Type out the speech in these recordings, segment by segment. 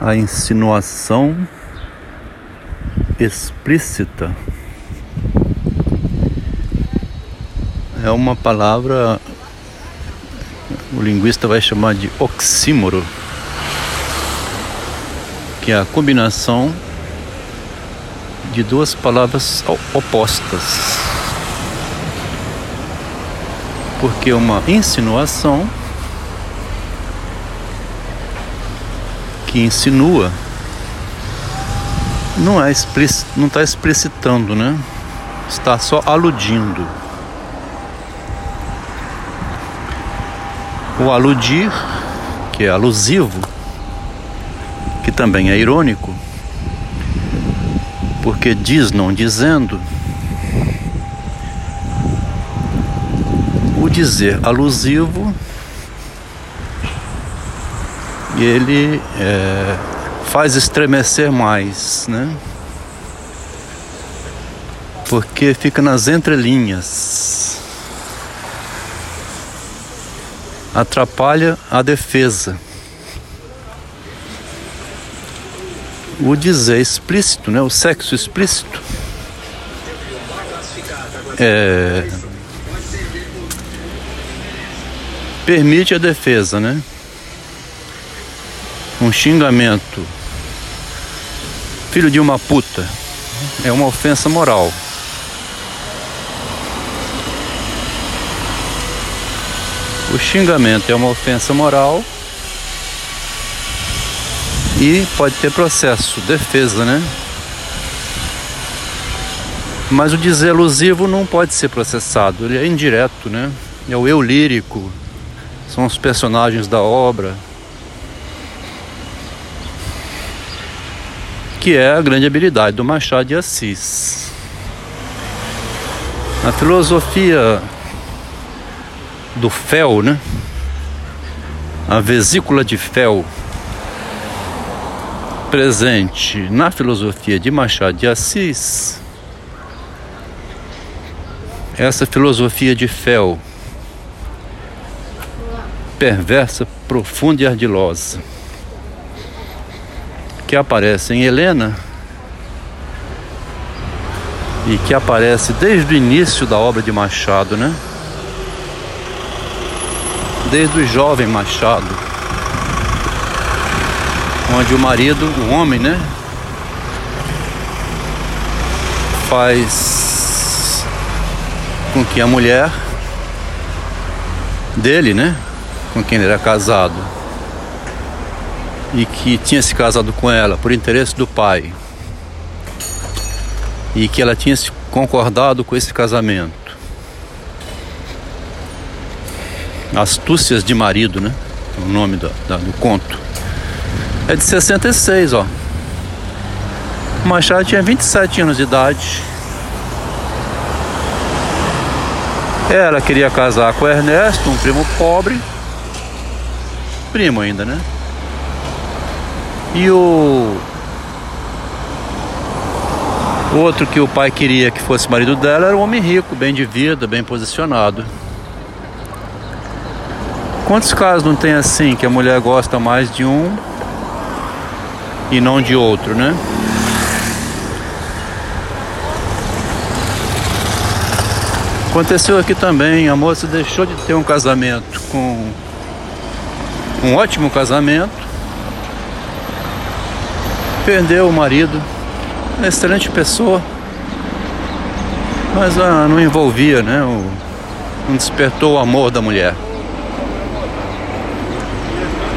a insinuação explícita é uma palavra o linguista vai chamar de oxímoro, que é a combinação de duas palavras opostas. Porque uma insinuação que insinua não é não está explicitando, né? Está só aludindo. O aludir, que é alusivo, que também é irônico, porque diz não dizendo, o dizer alusivo ele é, faz estremecer mais, né? Porque fica nas entrelinhas. Atrapalha a defesa. O dizer explícito, né? O sexo explícito. É, permite a defesa, né? Um xingamento filho de uma puta é uma ofensa moral. O xingamento é uma ofensa moral e pode ter processo, defesa, né? Mas o dizer alusivo não pode ser processado, ele é indireto, né? É o eu lírico, são os personagens da obra. Que é a grande habilidade do Machado de Assis. A filosofia do fel, né? A vesícula de fel presente na filosofia de Machado de Assis. Essa filosofia de fel perversa, profunda e ardilosa que aparece em Helena e que aparece desde o início da obra de Machado, né? Desde o jovem Machado, onde o marido, o homem, né? Faz com que a mulher dele, né? Com quem ele era casado, e que tinha se casado com ela por interesse do pai e que ela tinha se concordado com esse casamento. Astúcias de marido, né? É o nome do, do conto. É de 66, ó. Machado tinha 27 anos de idade. Ela queria casar com Ernesto, um primo pobre. Primo ainda, né? E o outro que o pai queria que fosse marido dela era um homem rico, bem de vida, bem posicionado. Quantos casos não tem assim que a mulher gosta mais de um e não de outro, né? Aconteceu aqui também, a moça deixou de ter um casamento com um ótimo casamento perdeu o marido, uma excelente pessoa, mas ah, não envolvia, né? O, não despertou o amor da mulher.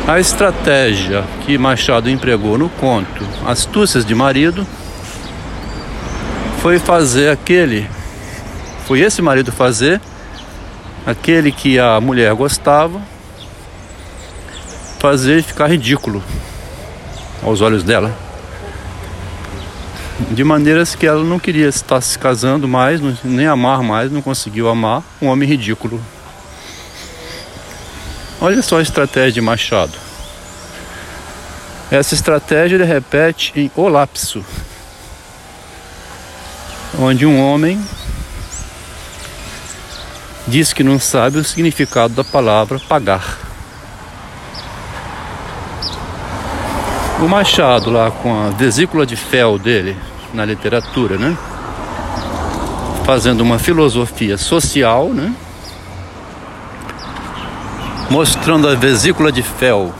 A estratégia que Machado empregou no conto Astúcias de Marido foi fazer aquele, foi esse marido fazer aquele que a mulher gostava, fazer ficar ridículo aos olhos dela de maneiras que ela não queria estar se casando mais, nem amar mais, não conseguiu amar um homem ridículo. Olha só a estratégia de Machado. Essa estratégia ele repete em O Lapso, onde um homem diz que não sabe o significado da palavra pagar. O Machado lá com a vesícula de fel dele na literatura, né? Fazendo uma filosofia social, né? Mostrando a vesícula de fel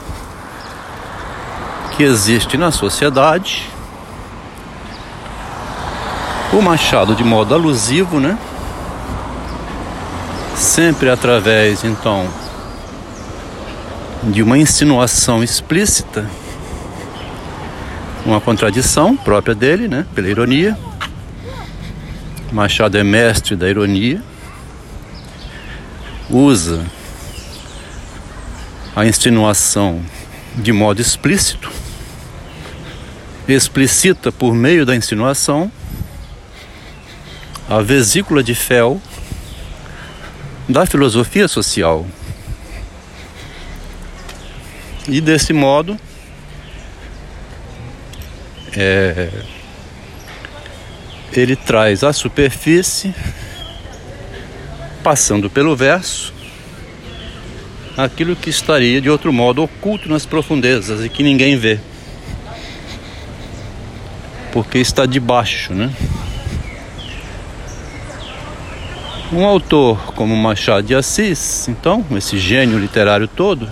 que existe na sociedade. O Machado de modo alusivo, né? Sempre através, então, de uma insinuação explícita, uma contradição própria dele, né? Pela ironia. Machado é mestre da ironia. Usa a insinuação de modo explícito, explicita por meio da insinuação a vesícula de fel da filosofia social. E desse modo, é, ele traz a superfície, passando pelo verso, aquilo que estaria de outro modo oculto nas profundezas e que ninguém vê, porque está debaixo, né? Um autor como Machado de Assis, então, esse gênio literário todo,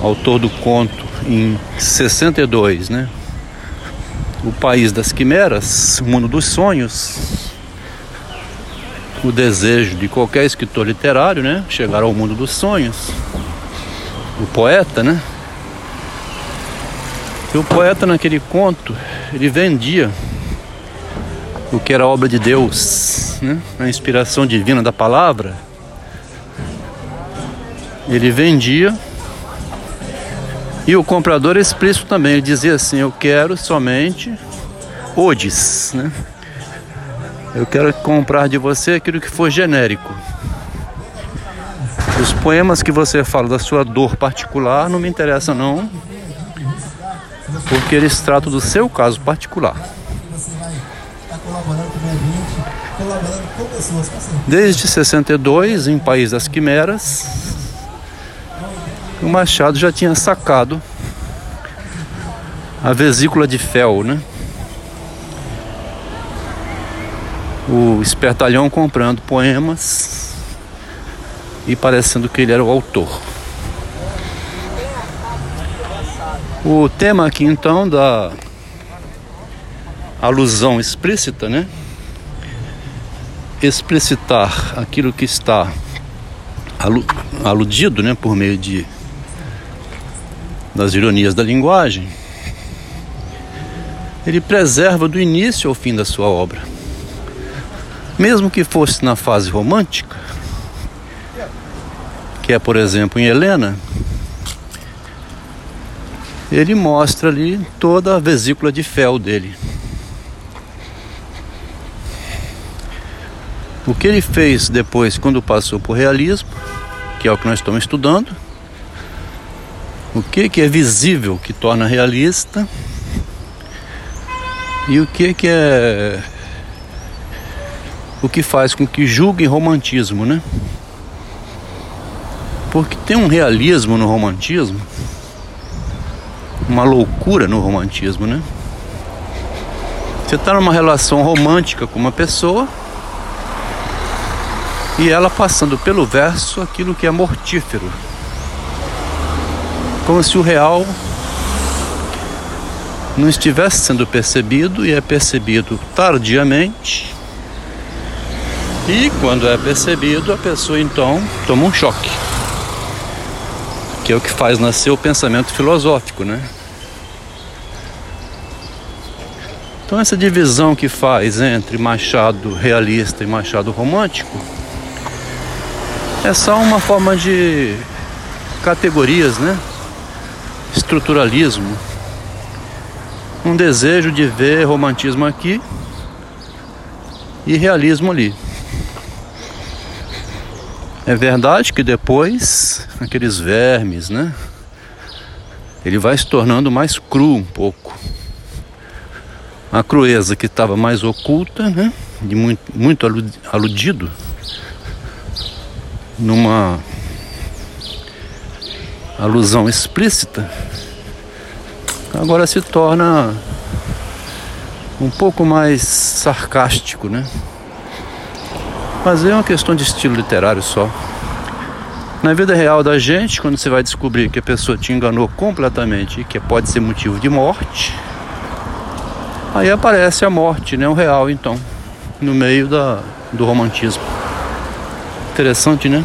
autor do conto em 62, né? O País das Quimeras, o Mundo dos Sonhos, o desejo de qualquer escritor literário, né? Chegar ao mundo dos sonhos. O poeta, né? E o poeta naquele conto, ele vendia o que era obra de Deus, né? a inspiração divina da palavra, ele vendia e o comprador explícito também, ele dizia assim: Eu quero somente odes, né? Eu quero comprar de você aquilo que for genérico. Os poemas que você fala da sua dor particular não me interessam não, porque eles tratam do seu caso particular. Desde 62, em País das Quimeras, o Machado já tinha sacado a vesícula de fel, né? O espertalhão comprando poemas e parecendo que ele era o autor. O tema aqui então da alusão explícita, né? Explicitar aquilo que está aludido, né, por meio de das ironias da linguagem. Ele preserva do início ao fim da sua obra. Mesmo que fosse na fase romântica, que é, por exemplo, em Helena, ele mostra ali toda a vesícula de fel dele. O que ele fez depois, quando passou por realismo, que é o que nós estamos estudando, o que, que é visível que torna realista e o que, que é o que faz com que julguem romantismo, né? Porque tem um realismo no romantismo, uma loucura no romantismo, né? Você está numa relação romântica com uma pessoa e ela passando pelo verso aquilo que é mortífero. Como se o real não estivesse sendo percebido e é percebido tardiamente. E quando é percebido, a pessoa então toma um choque. Que é o que faz nascer o pensamento filosófico, né? Então essa divisão que faz entre Machado realista e Machado romântico é só uma forma de categorias, né? Estruturalismo. Um desejo de ver romantismo aqui e realismo ali. É verdade que depois, aqueles vermes, né? Ele vai se tornando mais cru um pouco. A crueza que estava mais oculta, né? De muito, muito aludido numa alusão explícita, agora se torna um pouco mais sarcástico, né? Mas é uma questão de estilo literário só. Na vida real da gente, quando você vai descobrir que a pessoa te enganou completamente e que pode ser motivo de morte, aí aparece a morte, né? O real, então, no meio da, do romantismo. Interessante, né?